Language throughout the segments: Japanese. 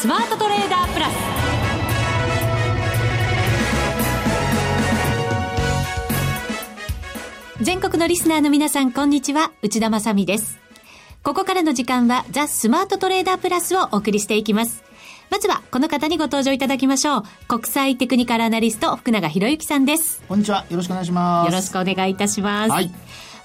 スマートトレーダープラス全国のリスナーの皆さんこんにちは内田まさですここからの時間はザ・スマートトレーダープラスをお送りしていきますまずはこの方にご登場いただきましょう。国際テクニカルアナリスト福永博之さんです。こんにちは。よろしくお願いします。よろしくお願いいたします。はい。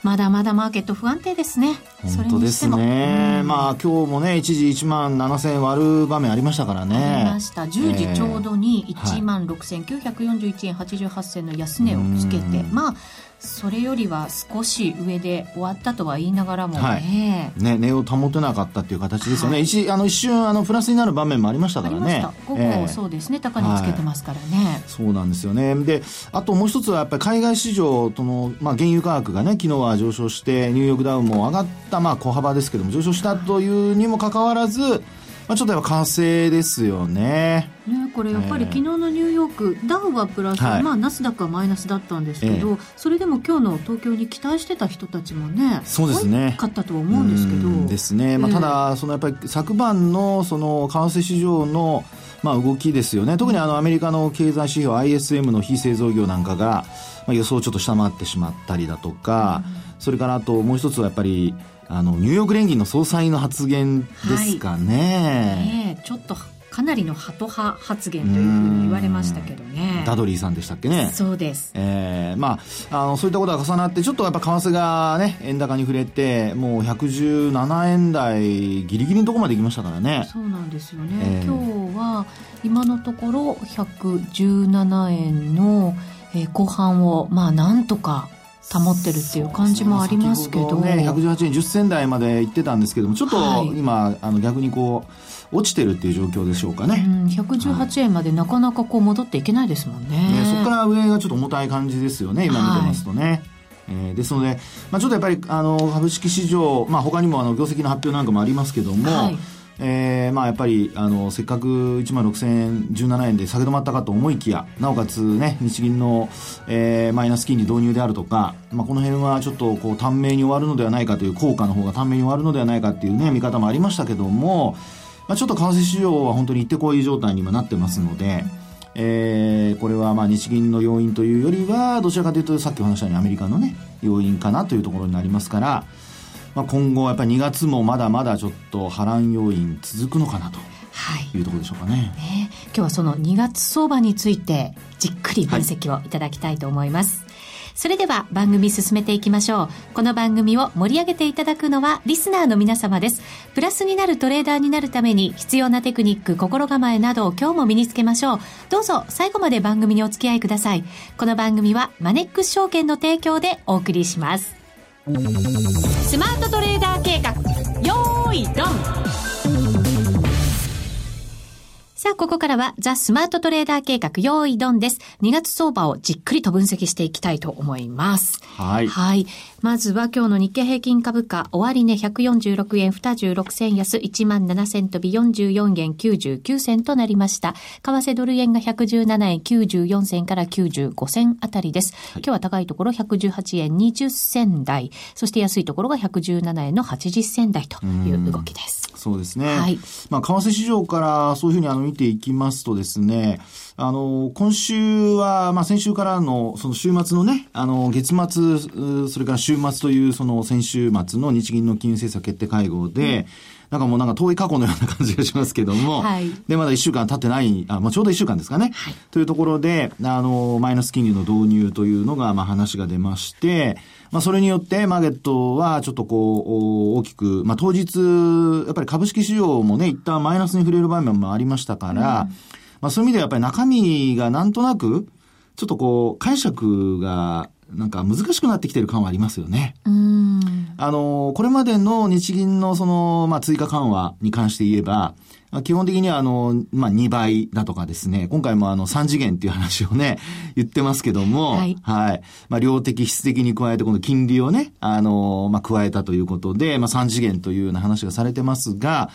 まだまだマーケット不安定ですね。本当ですね。まあ今日もね、一時1万7000円割る場面ありましたからね。ありました。10時ちょうどに1万6941円88銭の安値をつけて、まあ、それよりは少し上で終わったとは言いながらもね、はい、ね値を保てなかったっていう形ですよね、はい、一あの一瞬あのプラスになる場面もありましたからね。午後、えー、そうですね。高値つけてますからね、はい、そうなんですよね。であともう一つはやっぱり海外市場との、まあ、原油価格がね昨日は上昇してニューヨークダウンも上がったまあ小幅ですけども上昇したというにもかかわらずまあ、ちょっとやっぱ完成ですよね。ねこれやっぱり昨日のニューヨーク、ダウはプラス、はい、まあナスダックはマイナスだったんですけど、えそれでも今日の東京に期待してた人たちもね、そうですね。かったと思うんですけど。ですね。まあ、ただ、そのやっぱり昨晩のその為替市場のまあ動きですよね。特にあのアメリカの経済指標 ISM の非製造業なんかが、まあ、予想をちょっと下回ってしまったりだとか、うん、それからあともう一つはやっぱりあのニューヨーク連銀の総裁の発言ですかね。はい、ねちょっとかなりのハト派発言というふうに言われましたけどね。ダドリーさんでしたっけね。そうです。えー、まあ、あの、そういったことが重なって、ちょっとやっぱ為替がね、円高に触れて、もう117円台ギリギリのところまで行きましたからね。そうなんですよね。えー、今日は、今のところ117円の、えー、後半を、まあ、なんとか保ってるっていう感じもありますけど、ね、118円10銭台まで行ってたんですけどもちょっと今、はい、あの逆にこう落ちてるっていう状況でしょうかね、うん、118円までなかなかこう戻っていけないですもんね。ね、そこから上がちょっと重たい感じですよね今見てますとね、はい。えー、ですので、まあ、ちょっとやっぱりあの株式市場、まあ、他にもあの業績の発表なんかもありますけども、はいえー、まあやっぱりあのせっかく1万6000円17円で下げ止まったかと思いきやなおかつね日銀の、えー、マイナス金利導入であるとか、まあ、この辺はちょっとこう短命に終わるのではないかという効果の方が短命に終わるのではないかっていうね見方もありましたけども、まあ、ちょっと為替市場は本当に行ってこい状態に今なってますので、えー、これはまあ日銀の要因というよりはどちらかというとさっきお話したようにアメリカのね要因かなというところになりますからまあ、今後やっぱり2月もまだまだちょっと波乱要因続くのかなと。はい、いうところでしょうかね。ね。今日はその2月相場についてじっくり分析をいただきたいと思います、はい、それでは番組進めていきましょう。この番組を盛り上げていただくのはリスナーの皆様です。プラスになるトレーダーになるために必要なテクニック心構えなどを今日も身につけましょう。どうぞ最後まで番組にお付き合いください。この番組はマネックス証券の提供でお送りしますスマートトレーダー計画よーいドンさあ、ここからはザ・スマートトレーダー計画用意ドンです。2月相場をじっくりと分析していきたいと思います。はい。はい。まずは今日の日経平均株価、終値146円26銭安、1万7千飛び44円99銭となりました。為替ドル円が117円94銭から95銭あたりです。はい、今日は高いところ118円20銭台、そして安いところが117円の80銭台という動きです。そうですね。はい。まあ、為替市場からそういうふうにあの見ていきますとですね、あの、今週は、まあ、先週からの、その週末のね、あの、月末、それから週末という、その先週末の日銀の金融政策決定会合で、うん。なんかもうなんか遠い過去のような感じがしますけども、はい、で、まだ1週間経ってない、あ、まあ、ちょうど1週間ですかね、はい、というところで、あの、マイナス金利の導入というのが、まあ、話が出まして、まあ、それによって、マーケットはちょっとこう、大きく、まあ、当日、やっぱり株式市場もね、一旦マイナスに触れる場面もありましたから、うん、まあ、そういう意味ではやっぱり中身がなんとなく、ちょっとこう、解釈が、なんか難しくなってきてる感はありますよね。あの、これまでの日銀のその、まあ、追加緩和に関して言えば、基本的にはあの、まあ、2倍だとかですね、今回もあの3次元っていう話をね、言ってますけども、はい。はい。まあ、量的、質的に加えて、この金利をね、あの、まあ、加えたということで、まあ、3次元というような話がされてますが、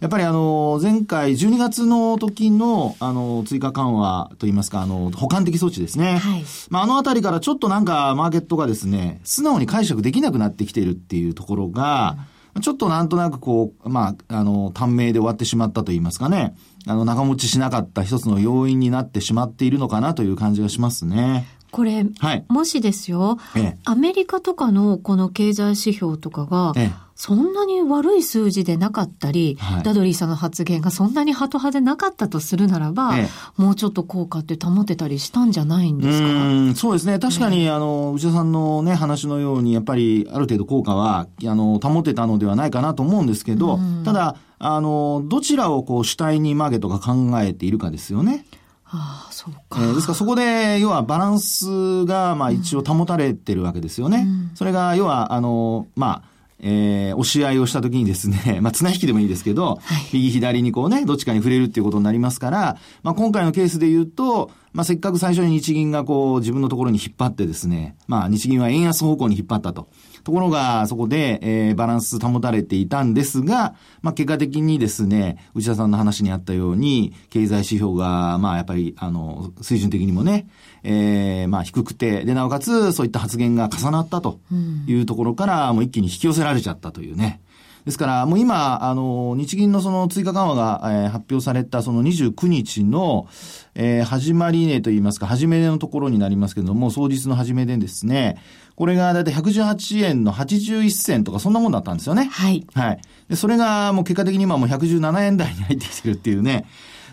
やっぱりあの、前回12月の時の、あの、追加緩和といいますか、あの、補完的措置ですね。はい。まあ、あのあたりからちょっとなんかマーケットがですね、素直に解釈できなくなってきているっていうところが、ちょっとなんとなくこう、まあ、あの、短命で終わってしまったと言いますかね。あの、長持ちしなかった一つの要因になってしまっているのかなという感じがしますね。これ、はい、もしですよ、ええ、アメリカとかのこの経済指標とかが、ええ、そんなに悪い数字でなかったり、はい、ダドリーさんの発言がそんなにハト派でなかったとするならば、もうちょっと効果って保てたりしたんじゃないんですか？うんそうですね。確かに、あの、内田さんのね、話のように、やっぱりある程度効果は、あの、保てたのではないかなと思うんですけど、ただ、あの、どちらをこう主体にマーケットが考えているかですよね。ああ、そうか。えー、ですからそこで、要はバランスが、まあ一応保たれてるわけですよね。うん、それが、要は、あの、まあ、えー、押し合いをした時にですね、まあ、綱引きでもいいですけど、はい、右左にこうね、どっちかに触れるっていうことになりますから、まあ、今回のケースで言うと、まあ、せっかく最初に日銀がこう、自分のところに引っ張ってですね、まあ、日銀は円安方向に引っ張ったと。ところが、そこで、えー、バランス保たれていたんですが、まあ、結果的にですね、内田さんの話にあったように、経済指標が、まあ、やっぱり、あの、水準的にもね、えー、まあ、低くて、で、なおかつ、そういった発言が重なったというところから、もう一気に引き寄せられちゃったというね。ですから、もう今、あの、日銀のその追加緩和が、えー、発表されたその29日の、えー、始まり値といいますか、始め値のところになりますけれども、当日の始め値ですね。これがだいたい118円の81銭とかそんなもんだったんですよね。はい。はい。で、それがもう結果的に今もう117円台に入ってきてるっていうね。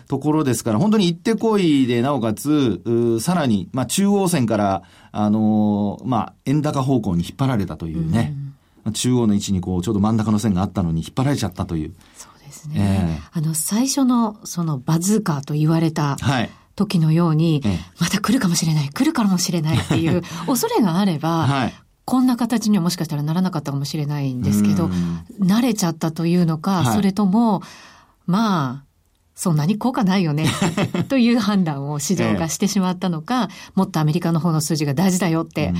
ところですから、本当に行ってこいで、なおかつ、さらに、まあ、中央線から、あのー、まあ、円高方向に引っ張られたというね。うん中央の位置にこう、ちょうど真ん中の線があったのに引っ張られちゃったという。そうですね。えー、あの、最初のそのバズーカーと言われた、はい。時のように、また来るかもしれない、来るかもしれないっていう恐れがあれば、はい、こんな形にはもしかしたらならなかったかもしれないんですけど、慣れちゃったというのか、はい、それとも、まあ、そんなに効果ないよね、という判断を市場がしてしまったのか、ええ、もっとアメリカの方の数字が大事だよって、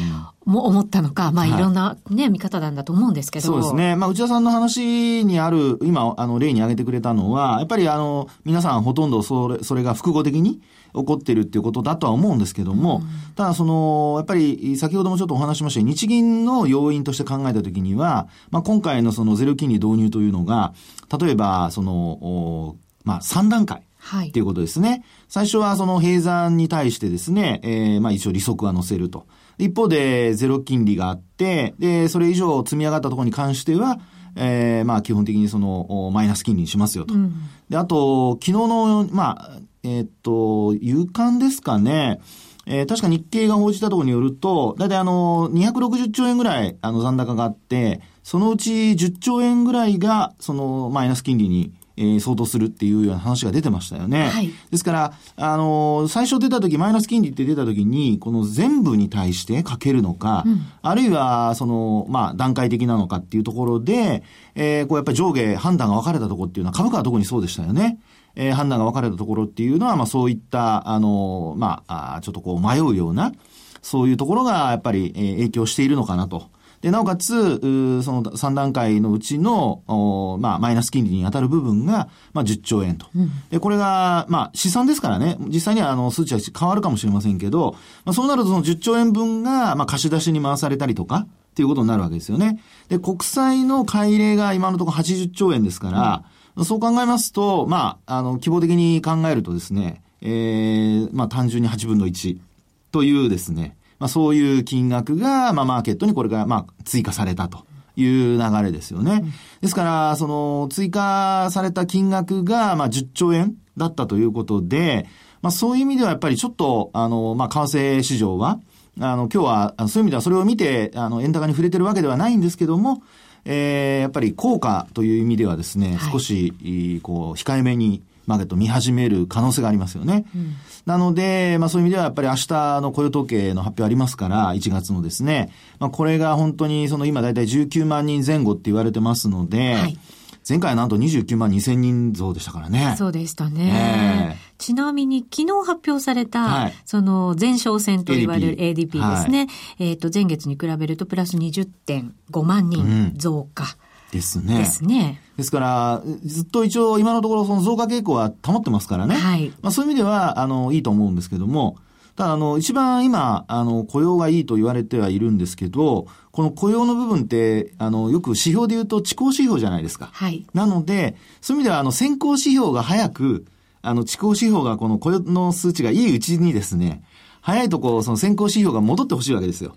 も思ったのか、まあい。ろんなね、はい、見方なんだと思うんですけど。そうですね。まあ内田さんの話にある、今、あの、例に挙げてくれたのは、やっぱりあの、皆さんほとんどそれ、それが複合的に起こってるっていうことだとは思うんですけども、うん、ただその、やっぱり先ほどもちょっとお話しました日銀の要因として考えたときには、まあ今回のそのゼロ金利導入というのが、例えば、その、まあ、3段階。はい。っていうことですね。最初はその閉山に対してですね、えー、まあ一応利息は乗せると。一方でゼロ金利があって、で、それ以上積み上がったところに関しては、えー、まあ基本的にその、マイナス金利にしますよと。うん、で、あと、昨日の、まあ、えー、っと、夕刊ですかね。えー、確か日経が報じたところによると、だいたいあの、260兆円ぐらい、あの、残高があって、そのうち10兆円ぐらいが、その、マイナス金利にえー、相当するっていうような話が出てましたよね。はい、ですから、あのー、最初出た時、マイナス金利って出た時に、この全部に対してかけるのか、うん、あるいは、その、まあ、段階的なのかっていうところで、えー、こうやっぱり上下判断が分かれたところっていうのは、株価は特にそうでしたよね。えー、判断が分かれたところっていうのは、まあ、そういった、あのー、まあ、ちょっとこう迷うような、そういうところが、やっぱり、えー、影響しているのかなと。で、なおかつ、その3段階のうちの、まあ、マイナス金利に当たる部分が、まあ、10兆円と。うん、で、これが、まあ、試算ですからね、実際には、あの、数値は変わるかもしれませんけど、まあ、そうなるとその10兆円分が、まあ、貸し出しに回されたりとか、っていうことになるわけですよね。で、国債の買い入れが今のところ80兆円ですから、うん、そう考えますと、まあ、あの、希望的に考えるとですね、えー、まあ、単純に8分の1というですね、まあ、そういう金額が、まあ、マーケットにこれが、まあ、追加されたと。いう流れですよね。ですから、その、追加された金額が、まあ、10兆円だったということで、まあ、そういう意味ではやっぱりちょっと、あの、まあ、為替市場は、あの、今日は、そういう意味ではそれを見て、あの、円高に触れてるわけではないんですけども、えー、やっぱり効果という意味ではですね、はい、少し、こう、控えめに、マーケット見始める可能性がありますよね。うん、なので、まあそういう意味ではやっぱり明日の雇用統計の発表ありますから、1月のですね、まあこれが本当にその今だいたい19万人前後って言われてますので、はい前回はなんと29万2千人増でしたからね。そうでしたね。えー、ちなみに昨日発表された、はい、その前哨戦と言われる ADP ですね。はい、えっ、ー、と、前月に比べるとプラス20.5万人増加。うんですね。ですね。ですから、ずっと一応今のところその増加傾向は保ってますからね。はい。まあそういう意味では、あの、いいと思うんですけども、ただ、あの、一番今、あの、雇用がいいと言われてはいるんですけど、この雇用の部分って、あの、よく指標で言うと、地高指標じゃないですか。はい。なので、そういう意味では、あの、先行指標が早く、あの、地高指標がこの雇用の数値がいいうちにですね、早いとこ、その先行指標が戻ってほしいわけですよ。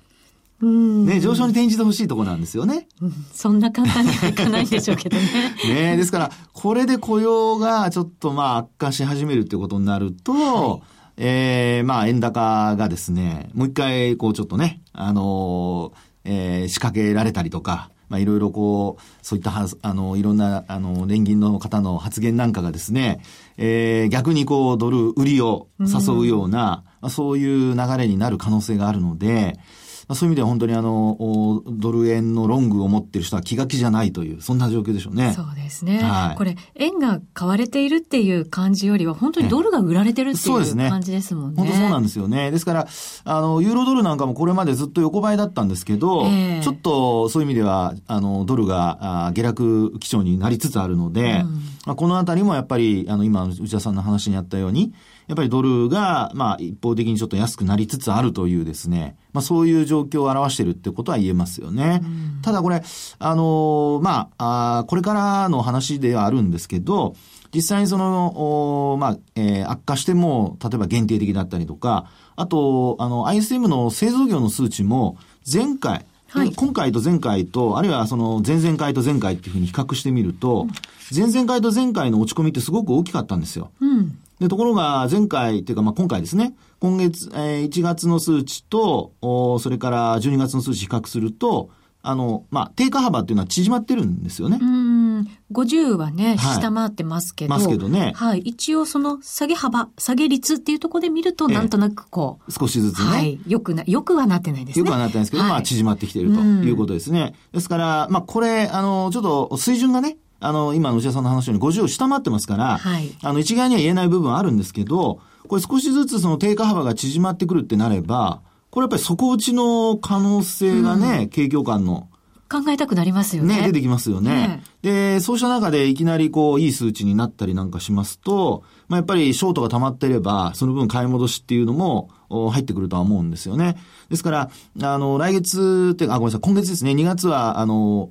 ね、上昇に転じてほしいところなんですよね、うん。そんな簡単にはいかないんでしょうけどね。ねですから、これで雇用がちょっとまあ悪化し始めるっていうことになると、はい、ええー、まあ円高がですね、もう一回こうちょっとね、あのー、えー、仕掛けられたりとか、まあ、いろいろこう、そういったは、あの、いろんな、あの、連銀の方の発言なんかがですね、えー、逆にこう、ドル売りを誘うような、うん、そういう流れになる可能性があるので、まあ、そういう意味では本当にあの、ドル円のロングを持ってる人は気が気じゃないという、そんな状況でしょうね。そうですね。はい、これ、円が買われているっていう感じよりは、本当にドルが売られてるっていう感じですもんね。本当そうなんですよね。ですから、あの、ユーロドルなんかもこれまでずっと横ばいだったんですけど、えー、ちょっとそういう意味では、あの、ドルがあ下落基調になりつつあるので、うん、まあ、このあたりもやっぱり、あの、今、内田さんの話にあったように、やっぱりドルが、まあ、一方的にちょっと安くなりつつあるというですね、まあ、そういう状況を表しているってことは言えますよね。ただこれ、あの、まあ、あこれからの話ではあるんですけど、実際にその、まあ、えー、悪化しても、例えば限定的だったりとか、あと、あの、ISM の製造業の数値も、前回、はい、今回と前回と、あるいはその前々回と前回っていうふうに比較してみると、前々回と前回の落ち込みってすごく大きかったんですよ。うん、で、ところが前回っていうかまあ今回ですね、今月、えー、1月の数値と、おそれから12月の数値比較すると、あの、まあ、低下幅っていうのは縮まってるんですよね。うん。50はね、はい、下回ってますけど。ますけどね。はい。一応その下げ幅、下げ率っていうところで見ると、なんとなくこう。少しずつね。はい。よくな、よくはなってないですね。よくはなってないですけど、はい、まあ、縮まってきているということですね。ですから、まあ、これ、あの、ちょっと水準がね、あの、今の内田さんの話のように50を下回ってますから、はい、あの、一概には言えない部分はあるんですけど、これ少しずつその低下幅が縮まってくるってなれば、これやっぱり底打ちの可能性がね、うん、景況感の。考えたくなりますよね。ね、出てきますよね。ねで、そうした中でいきなりこう、いい数値になったりなんかしますと、まあ、やっぱりショートが溜まってれば、その分買い戻しっていうのも入ってくるとは思うんですよね。ですから、あの、来月って、あ、ごめんなさい、今月ですね、2月は、あの、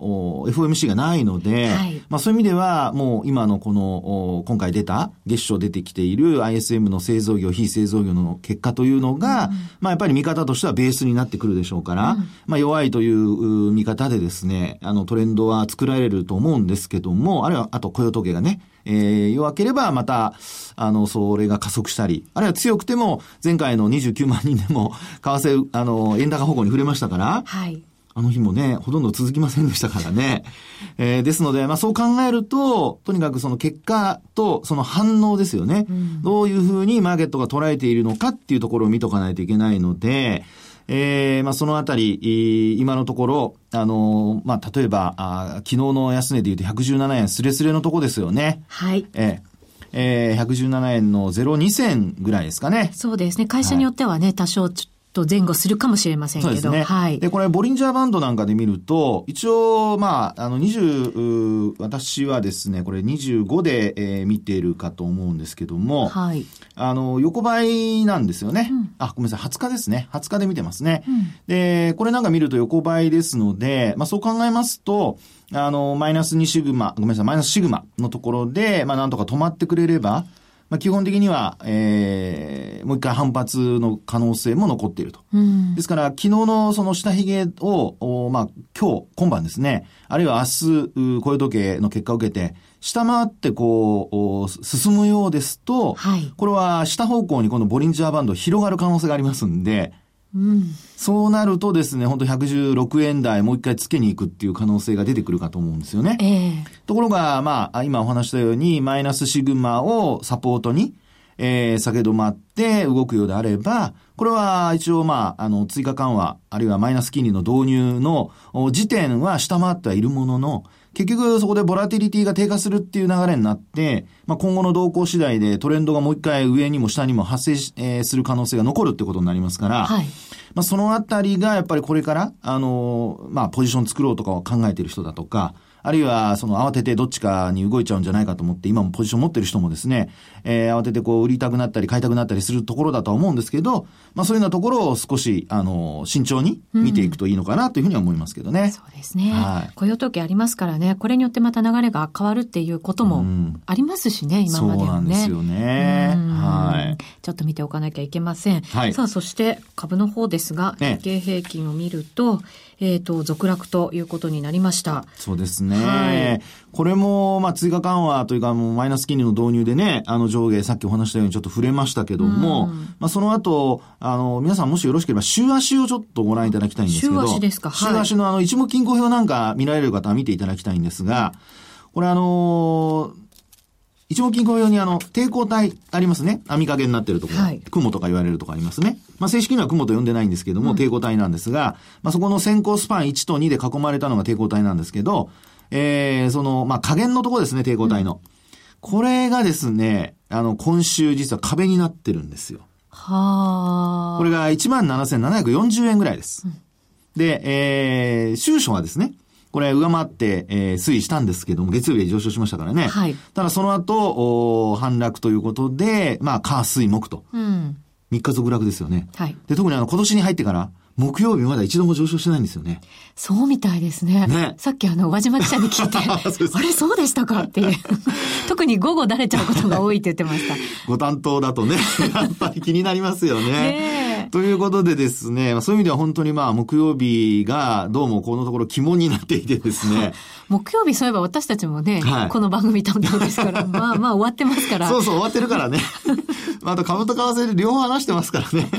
FOMC がないので、はい、まあそういう意味では、もう今のこの、今回出た、月初出てきている ISM の製造業、非製造業の結果というのが、うん、まあやっぱり見方としてはベースになってくるでしょうから、うん、まあ弱いという見方でですね、あのトレンドは作られると思うんですけども、あるいは、あと雇用統計がね、えー、弱ければまた、あの、それが加速したり、あるいは強くても、前回の29万人でも、為替、あの、円高方向に触れましたから、はい。あの日もね、ほとんど続きませんでしたからね。えー、ですので、まあそう考えると、とにかくその結果とその反応ですよね。うん、どういうふうにマーケットが捉えているのかっていうところを見とかないといけないので、えー、まあ、そのあたり、今のところ、あのまあ、例えば、あ昨日の安値で言うと117円スレスレのとこですよね。はい。えーえー、117円の02銭ぐらいですかね。そうですね。会社によってはね、はい、多少と前後するかもしれませんけど。そうですね。はい。で、これ、ボリンジャーバンドなんかで見ると、一応、まあ、あの、20、私はですね、これ25で、えー、見ているかと思うんですけども、はい。あの、横ばいなんですよね。うん、あ、ごめんなさい、20日ですね。20日で見てますね。うん、で、これなんか見ると横ばいですので、まあ、そう考えますと、あの、マイナス2シグマ、ごめんなさい、マイナスシグマのところで、まあ、なんとか止まってくれれば、まあ、基本的には、えー、もう一回反発の可能性も残っていると。うん、ですから、昨日のその下髭を、おまあ、今日、今晩ですね、あるいは明日、雇用時計の結果を受けて、下回ってこう、進むようですと、はい、これは下方向にこのボリンジャーバンド広がる可能性がありますんで、うん、そうなるとですね、本当116円台もう一回つけに行くっていう可能性が出てくるかと思うんですよね。えー、ところが、まあ、今お話したように、マイナスシグマをサポートに、えー、下げ止まって動くようであれば、これは一応まあ、あの、追加緩和、あるいはマイナス金利の導入の時点は下回ってはいるものの、結局そこでボラティリティが低下するっていう流れになって、まあ、今後の動向次第でトレンドがもう一回上にも下にも発生し、えー、する可能性が残るってことになりますから、はい、まあ、そのあたりがやっぱりこれから、あのー、まあ、ポジション作ろうとかを考えている人だとか、あるいはその慌ててどっちかに動いちゃうんじゃないかと思って、今もポジション持ってる人もですね、えー、慌ててこう売りたくなったり買いたくなったりするところだとは思うんですけど、まあそういうようなところを少し、あの、慎重に見ていくといいのかなというふうには思いますけどね。うん、そうですね。はい、雇用統計ありますからね、これによってまた流れが変わるっていうこともありますしね、うん、今まではね。そうなんですよね。はい。ちょっと見ておかなきゃいけません。はい。さあ、そして株の方ですが、日経平均を見ると、えっ、ー、と、続落ということになりました。そうですね。はい、これも、まあ、追加緩和というか、もうマイナス金利の導入でね、あの上下、さっきお話したようにちょっと触れましたけども、まあ、その後、あの、皆さんもしよろしければ、週足をちょっとご覧いただきたいんですけど、週足ですか、はい、週足のあの、一目金庫表なんか見られる方は見ていただきたいんですが、これあのー一目金庫用にあの、抵抗体ありますね。網掛けになってるところ。はい、雲とか言われるとかありますね。まあ、正式には雲と呼んでないんですけども、うん、抵抗体なんですが、まあ、そこの先行スパン1と2で囲まれたのが抵抗体なんですけど、えー、その、まあ、加減のところですね、抵抗体の。うん、これがですね、あの、今週実は壁になってるんですよ。はあ。これが17,740円ぐらいです。うん、で、えー、収書はですね、これ上回って、えー、推移したんですけども、月曜日で上昇しましたからね。はい。ただその後、お反落ということで、まあ、火、水、木と。うん。3日続落ですよね。はい。で、特にあの、今年に入ってから、木曜日まだ一度も上昇してないんですよね。そうみたいですね。ね。さっきあの、輪島記者に聞いて、あれそうでしたか？っていう。特に午後だれちゃうことが多いって言ってました。ご担当だとね、やっぱり気になりますよね。ねということでですね、そういう意味では本当にまあ、木曜日がどうもこのところ肝になっていてですね。木曜日そういえば私たちもね、はい、この番組担当ですから、まあまあ終わってますから。そうそう終わってるからね。まあ、あと株と為替で両方話してますからね。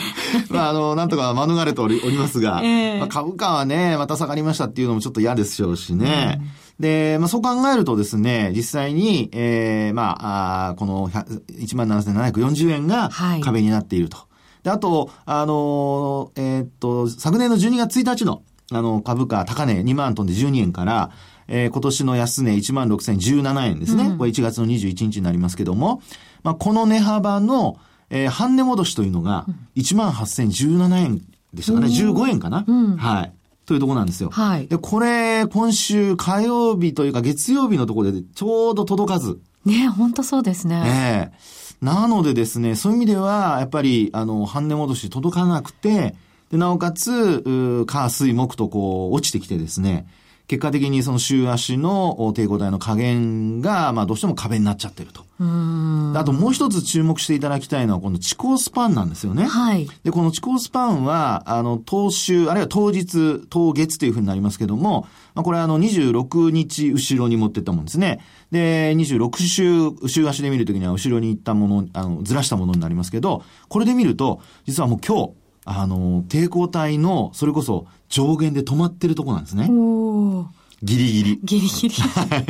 まあ、あの、なんとか免れておりおりますが、えー、まあ、株価はね、また下がりましたっていうのもちょっと嫌でしょうしね。うんで、まあ、そう考えるとですね、実際に、ええー、まあ、あこの17,740円が壁になっていると。はい、で、あと、あのえー、っと、昨年の12月1日の、あの、株価高値2万トンで12円から、えー、今年の安値1万6017円ですね。うん、これ1月の21日になりますけども、まあ、この値幅の、えー、半値戻しというのが、1万8017円でしたかね。15円かな、うん、はい。というところなんですよ。はい。で、これ、今週火曜日というか月曜日のところでちょうど届かず。ね本当そうですね。ええー、なのでですね、そういう意味では、やっぱり、あの、半値戻し届かなくて、で、なおかつ、火、水、木とこう、落ちてきてですね、結果的にその週足の抵抗体の加減が、まあどうしても壁になっちゃってると。あともう一つ注目していただきたいのは、この地高スパンなんですよね。はい。で、この地高スパンは、あの、当週、あるいは当日、当月というふうになりますけども、まあこれはあの、26日後ろに持ってったもんですね。で、26週、週足で見るときには後ろに行ったもの、あの、ずらしたものになりますけど、これで見ると、実はもう今日、あの、抵抗体の、それこそ上限で止まってるとこなんですね。ギリギリ。ギリギリ。はい。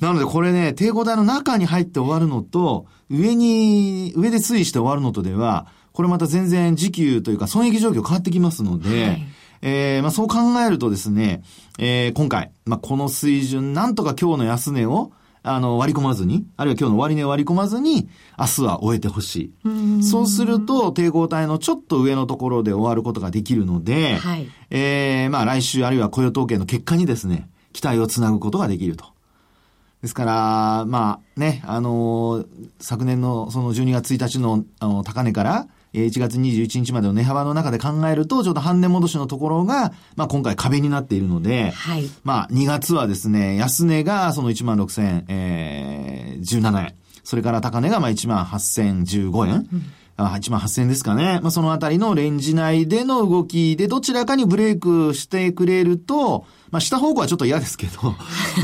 なのでこれね、抵抗体の中に入って終わるのと、上に、上で推移して終わるのとでは、これまた全然時給というか損益状況変わってきますので、はい、えー、まあそう考えるとですね、えー、今回、まあこの水準、なんとか今日の安値を、あの、割り込まずに、あるいは今日の終値を割り込まずに、明日は終えてほしい。そうすると、抵抗体のちょっと上のところで終わることができるので、はい、えー、まあ来週あるいは雇用統計の結果にですね、期待をつなぐことができると。ですから、まあね、あのー、昨年のその12月1日のあの高値から、1月21日までの値幅の中で考えると、ちょっと半値戻しのところが、まあ今回壁になっているので、はい。まあ2月はですね、安値がその1万6000、えー、17円。それから高値がまあ1万8015円。うん1万8000円ですかね。まあ、そのあたりのレンジ内での動きでどちらかにブレイクしてくれると、まあ、下方向はちょっと嫌ですけど、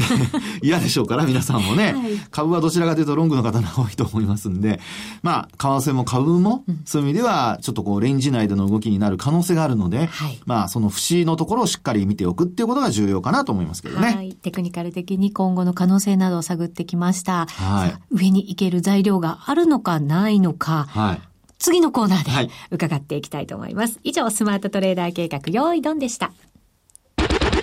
嫌でしょうから、皆さんもね、はい、株はどちらかというとロングの方が多いと思いますんで、まあ、為替も株も、そういう意味では、ちょっとこう、レンジ内での動きになる可能性があるので、はい、まあ、その節のところをしっかり見ておくっていうことが重要かなと思いますけどね。はい。テクニカル的に今後の可能性などを探ってきました。はい。上に行ける材料があるのかないのか、はい。次のコーナーで伺っていきたいと思います。はい、以上、スマートトレーダー計画、用意ドンでした。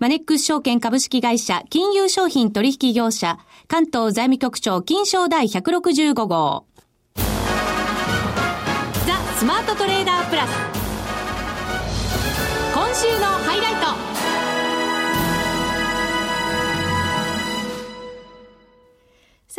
マネックス証券株式会社金融商品取引業者関東財務局長金賞第165号。ザ・スマートトレーダープラス。今週のハイライト。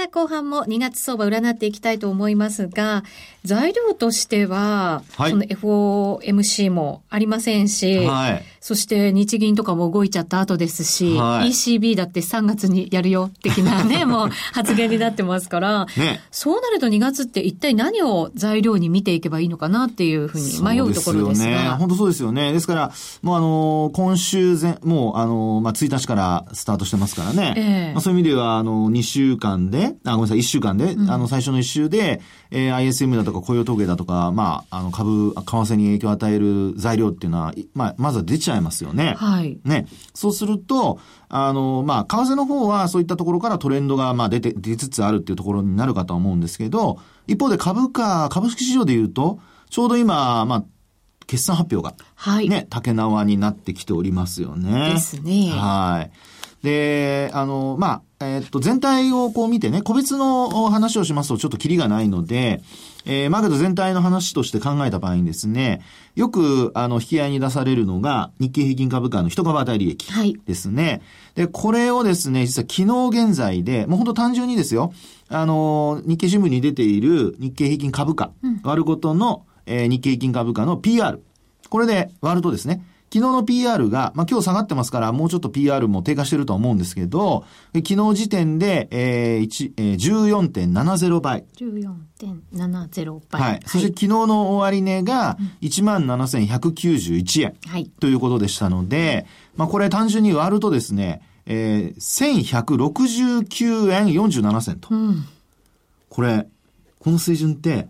さあ、後半も2月相場占っていきたいと思いますが、材料としては、はい、その FOMC もありませんし、はい、そして日銀とかも動いちゃった後ですし、はい、ECB だって3月にやるよ、的なね、もう発言になってますから、ね、そうなると2月って一体何を材料に見ていけばいいのかなっていうふうに迷うところですが。ね、本当そうですよね。ですから、もうあの、今週前、もうあの、まあ、1日からスタートしてますからね。えー、まあ、そういう意味では、あの、2週間で、あ、ごめんなさい、1週間で、うん、あの、最初の1週で、えー、ISM だとか雇用統計だとか、まあ、あの、株、為替に影響を与える材料っていうのは、まあ、まずは出ちゃいますよね。はい。ね。そうすると、あの、まあ、為替の方はそういったところからトレンドが、まあ、出て、出つつあるっていうところになるかと思うんですけど、一方で株価、株式市場で言うと、ちょうど今、まあ、決算発表が、はい。ね、竹縄になってきておりますよね。ですね。はい。で、あの、まあ、えー、っと、全体をこう見てね、個別の話をしますとちょっとキリがないので、えー、マーケット全体の話として考えた場合にですね、よく、あの、引き合いに出されるのが、日経平均株価の一株当たり利益ですね。はい、で、これをですね、実は昨日現在で、もう本当単純にですよ、あの、日経新聞に出ている日経平均株価、うん、割ることの、えー、日経平均株価の PR。これで割るとですね、昨日の PR が、まあ、今日下がってますから、もうちょっと PR も低下してると思うんですけど、昨日時点で、えー、えー、14.70倍。14.70倍。はい。そして昨日の終値が17,191円。はい。ということでしたので、まあ、これ単純に割るとですね、えー、1169円47銭と。うん。これ、この水準って、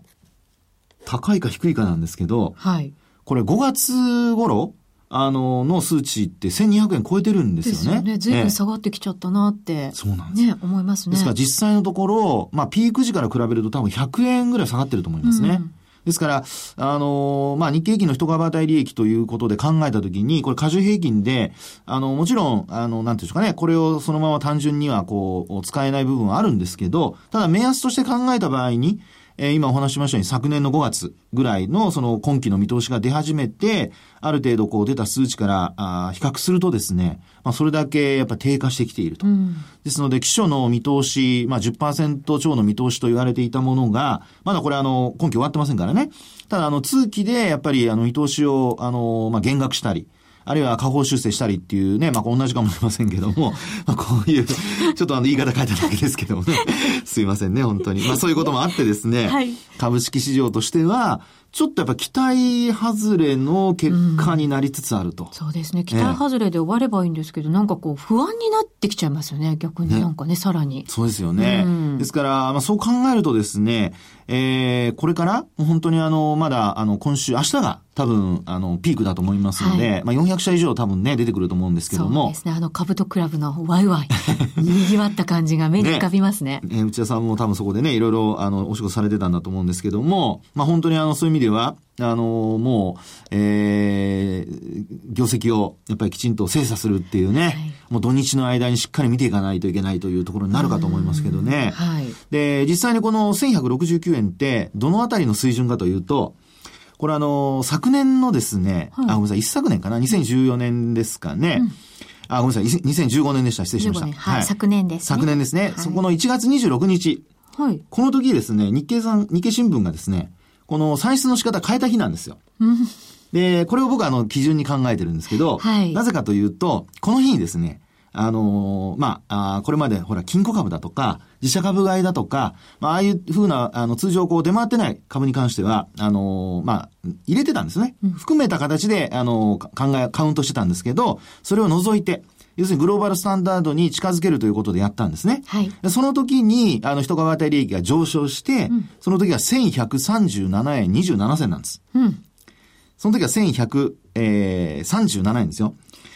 高いか低いかなんですけど、はい。これ5月頃、あの、の数値って1200円超えてるんですよね。ですよね。随分下がってきちゃったなって。そうなんですね。思いますね。ですから実際のところ、まあピーク時から比べると多分100円ぐらい下がってると思いますね。うんですから、あのー、まあ、日経平均の一株当たり利益ということで考えたときに、これ、過重平均で、あの、もちろん、あの、なんていうんですかね、これをそのまま単純には、こう、使えない部分はあるんですけど、ただ、目安として考えた場合に、えー、今お話ししましたように昨年の5月ぐらいのその今期の見通しが出始めて、ある程度こう出た数値からあ比較するとですね、まあそれだけやっぱ低下してきていると。うん、ですので、基礎の見通し、まあ10%超の見通しと言われていたものが、まだこれあの、今期終わってませんからね。ただあの、通期でやっぱりあの見通しをあの、まあ減額したり、あるいは下方修正したりっていうね、まあ同じかもしれませんけども、まあこういう、ちょっとあの言い方変えただけですけどもね、すいませんね、本当に。まあそういうこともあってですね、はい、株式市場としては、ちょっとやっぱ期待外れの結果になりつつあると。うん、そうですね。期待外れで終わればいいんですけど、なんかこう不安になってきちゃいますよね。逆になんかね、ねさらに。そうですよね。うん、ですから、まあそう考えるとですね、えー、これから本当にあの、まだあの今週、明日が多分、あの、ピークだと思いますので、はい、まあ400社以上多分ね、出てくると思うんですけども。そうですね。あの、株とクラブのワイワイ、賑わった感じが目に浮かびますね。ね内田さんも多分そこでね、いろいろ、あの、お仕事されてたんだと思うんですけども、まあ本当にあの、そういう意味では、あの、もう、えー、業績をやっぱりきちんと精査するっていうね、はい、もう土日の間にしっかり見ていかないといけないというところになるかと思いますけどね。はい、で、実際にこの1169円って、どのあたりの水準かというと、これあの、昨年のですね、はい、あ、ごめんなさい、一昨年かな ?2014 年ですかね。うん、あ、ごめんなさい、2015年でした。失礼しました。はい、昨年です、ね、昨年ですね。そこの1月26日。はい。この時ですね、日経さん、日経新聞がですね、この算出の仕方変えた日なんですよ。で、これを僕はあの、基準に考えてるんですけど、はい、なぜかというと、この日にですね、あのー、まあ、あこれまでほら、金庫株だとか、自社株買いだとか、まあ、ああいうふうな、あの、通常こう出回ってない株に関しては、あのー、まあ、入れてたんですね。含めた形で、あのー、考え、カウントしてたんですけど、それを除いて、要するにグローバルスタンダードに近づけるということでやったんですね。はい。その時に、あの、人株当たり利益が上昇して、うん、その時は1137円27銭なんです。うん。その時は1137、えー、円ですよ。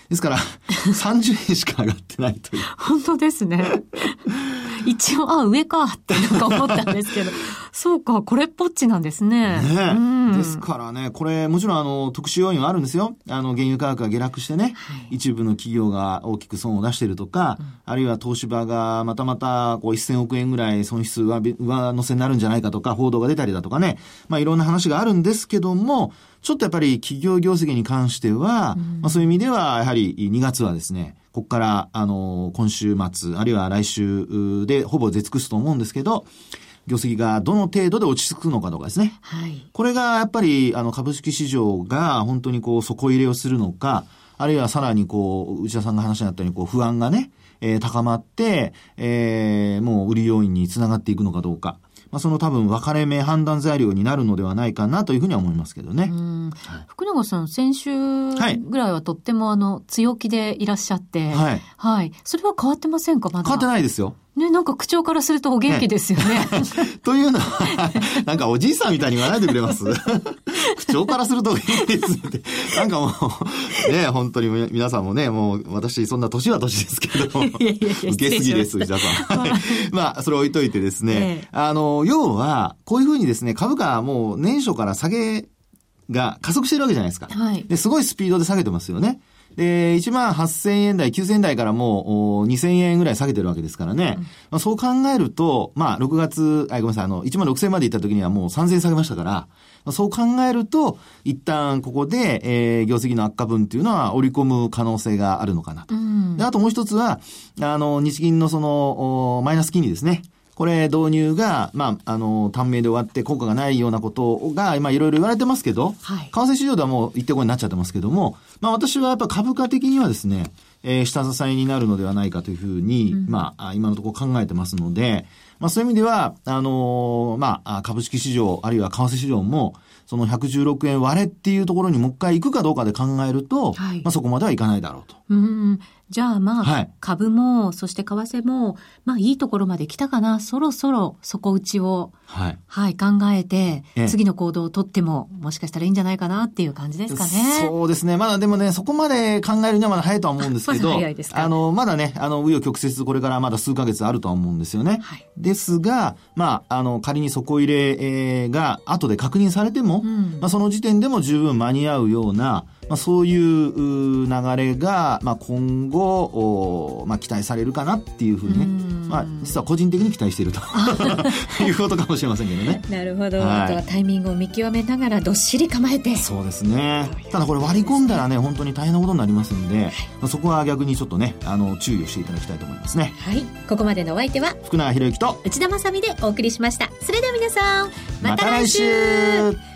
ですから、30円しか上がってないという。本当ですね。一応、あ、上かってなんか思ったんですけど、そうか、これっぽっちなんですね。ね、うん、ですからね、これ、もちろんあの、特殊要因はあるんですよ。あの、原油価格が下落してね、はい、一部の企業が大きく損を出しているとか、うん、あるいは東芝がまたまた、こう、1000億円ぐらい損失上上乗せになるんじゃないかとか、報道が出たりだとかね、まあ、いろんな話があるんですけども、ちょっとやっぱり企業業績に関しては、うん、まあ、そういう意味では、やはり2月はですね、ここから、あの、今週末、あるいは来週でほぼ出尽くすと思うんですけど、業績がどの程度で落ち着くのかとかですね。はい。これがやっぱり、あの、株式市場が本当にこう、底入れをするのか、あるいはさらにこう、内田さんが話になったように、こう、不安がね、えー、高まって、えー、もう売り要因につながっていくのかどうか。まあ、その多分分かれ目判断材料になるのではないかなというふうには思いますけどね。福永さん、先週ぐらいはとってもあの、強気でいらっしゃって、はい。はい。それは変わってませんかまだ。変わってないですよ。ね、なんか口調からするとお元気ですよね。ね というのは、なんかおじいさんみたいに言わないでくれます 口調からするとお元気ですって。なんかもう、ね、本当に皆さんもね、もう私そんな年は年ですけど、受けすぎです、内田さん。まあ、それ置いといてですね、あの、要は、こういうふうにですね、株価はもう年初から下げが加速してるわけじゃないですか。はい。で、すごいスピードで下げてますよね。で、1万8000円台、9000円台からもう2000円ぐらい下げてるわけですからね。うん、まあ、そう考えると、まあ、6月、あ、ごめんなさい、あの、1万6000円まで行った時にはもう3000円下げましたから、まあ、そう考えると、一旦ここで、えー、業績の悪化分っていうのは織り込む可能性があるのかなと。うん、であともう一つは、あの、日銀のその、マイナス金利ですね。これ導入が、まあ、あの、短命で終わって効果がないようなことが、今いろいろ言われてますけど、はい、為替市場ではもう一定後になっちゃってますけども、まあ私はやっぱ株価的にはですね、えー、下支えになるのではないかというふうに、うん、まあ、今のところ考えてますので、まあそういう意味では、あのー、まあ、株式市場、あるいは為替市場も、その116円割れっていうところにもう一回行くかどうかで考えると、はい、まあそこまではいかないだろうと。うん。じゃあまあ、はい、株も、そして為替も、まあいいところまで来たかな、そろそろ底打ちを、はい、はい、考えて、次の行動をとっても、もしかしたらいいんじゃないかなっていう感じですかね。そうですね。まだでもね、そこまで考えるにはまだ早いとは思うんですけど、あの、まだね、あの、紆余曲折これからまだ数ヶ月あるとは思うんですよね。はい、ですが、まあ、あの、仮に底入れが後で確認されても、うん、まあその時点でも十分間に合うような、まあ、そういう流れが、まあ、今後、まあ、期待されるかなっていうふうにね、まあ、実は個人的に期待していると。いうことかもしれませんけどね。なるほど、はい、あとはタイミングを見極めながらどっしり構えて。そうですね。ただこれ割り込んだらね本当に大変なことになりますんで、はい、まあ、そこは逆にちょっとねあの注意をしていただきたいと思いますね。はい。ここまでのお相手は福永博之と内田まさでお送りしました。それでは皆さんまた来週。ま